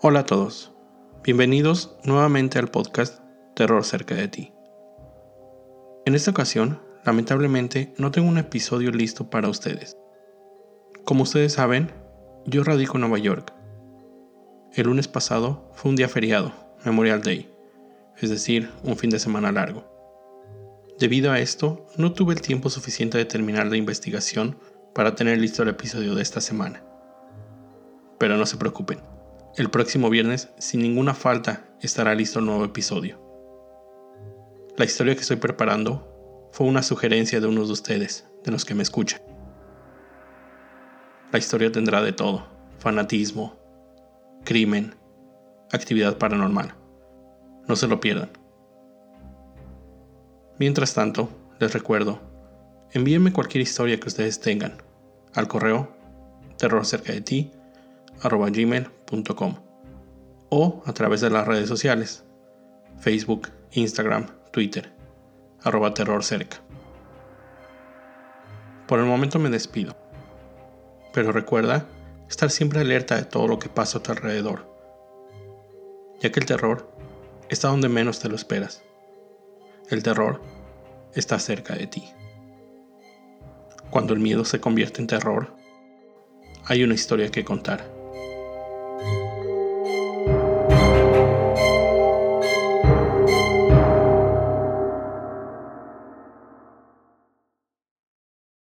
Hola a todos, bienvenidos nuevamente al podcast Terror cerca de ti. En esta ocasión, lamentablemente, no tengo un episodio listo para ustedes. Como ustedes saben, yo radico en Nueva York. El lunes pasado fue un día feriado, Memorial Day, es decir, un fin de semana largo. Debido a esto, no tuve el tiempo suficiente de terminar la investigación para tener listo el episodio de esta semana. Pero no se preocupen, el próximo viernes, sin ninguna falta, estará listo el nuevo episodio. La historia que estoy preparando fue una sugerencia de unos de ustedes, de los que me escuchan. La historia tendrá de todo, fanatismo, crimen, actividad paranormal. No se lo pierdan. Mientras tanto, les recuerdo, envíenme cualquier historia que ustedes tengan al correo terror cerca de ti gmail.com o a través de las redes sociales Facebook, Instagram, Twitter arroba terror cerca. Por el momento me despido, pero recuerda estar siempre alerta de todo lo que pasa a tu alrededor, ya que el terror está donde menos te lo esperas. El terror está cerca de ti. Cuando el miedo se convierte en terror, hay una historia que contar.